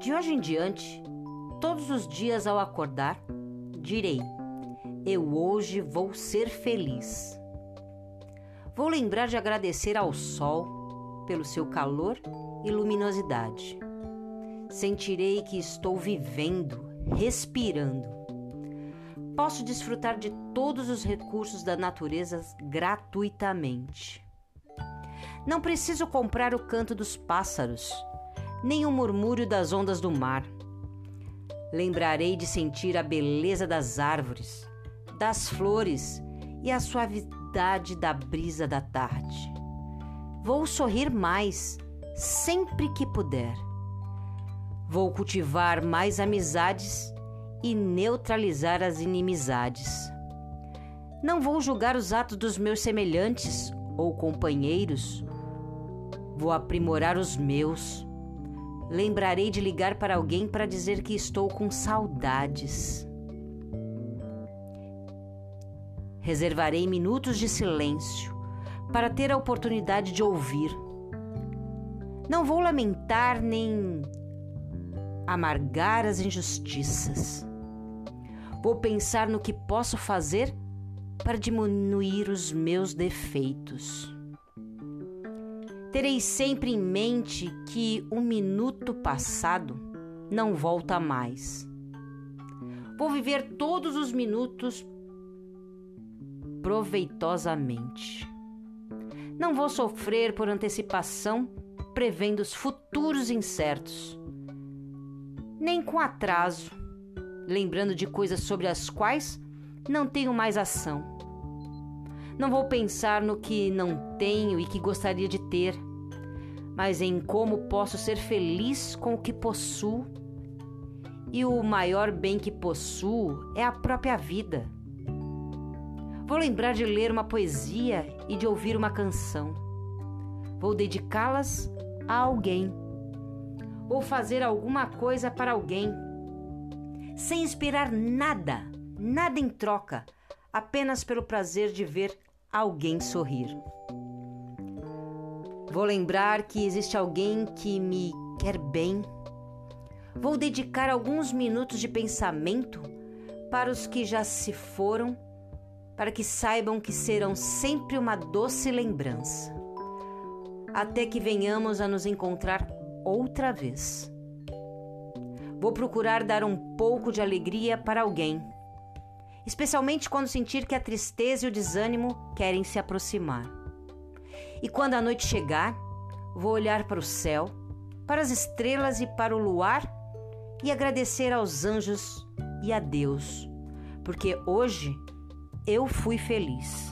De hoje em diante, todos os dias ao acordar, direi: Eu hoje vou ser feliz. Vou lembrar de agradecer ao sol pelo seu calor e luminosidade. Sentirei que estou vivendo, respirando. Posso desfrutar de todos os recursos da natureza gratuitamente. Não preciso comprar o canto dos pássaros, nem o murmúrio das ondas do mar. Lembrarei de sentir a beleza das árvores, das flores e a suavidade da brisa da tarde. Vou sorrir mais, sempre que puder. Vou cultivar mais amizades e neutralizar as inimizades. Não vou julgar os atos dos meus semelhantes ou companheiros. Vou aprimorar os meus. Lembrarei de ligar para alguém para dizer que estou com saudades. Reservarei minutos de silêncio para ter a oportunidade de ouvir. Não vou lamentar nem amargar as injustiças. Vou pensar no que posso fazer para diminuir os meus defeitos. Terei sempre em mente que um minuto passado não volta mais. Vou viver todos os minutos proveitosamente. Não vou sofrer por antecipação, prevendo os futuros incertos, nem com atraso, lembrando de coisas sobre as quais não tenho mais ação. Não vou pensar no que não tenho e que gostaria de ter, mas em como posso ser feliz com o que possuo. E o maior bem que possuo é a própria vida. Vou lembrar de ler uma poesia e de ouvir uma canção. Vou dedicá-las a alguém. Vou fazer alguma coisa para alguém, sem esperar nada nada em troca, apenas pelo prazer de ver alguém sorrir. Vou lembrar que existe alguém que me quer bem. Vou dedicar alguns minutos de pensamento para os que já se foram, para que saibam que serão sempre uma doce lembrança, até que venhamos a nos encontrar outra vez. Vou procurar dar um pouco de alegria para alguém especialmente quando sentir que a tristeza e o desânimo querem se aproximar. E quando a noite chegar, vou olhar para o céu, para as estrelas e para o luar e agradecer aos anjos e a Deus, porque hoje eu fui feliz.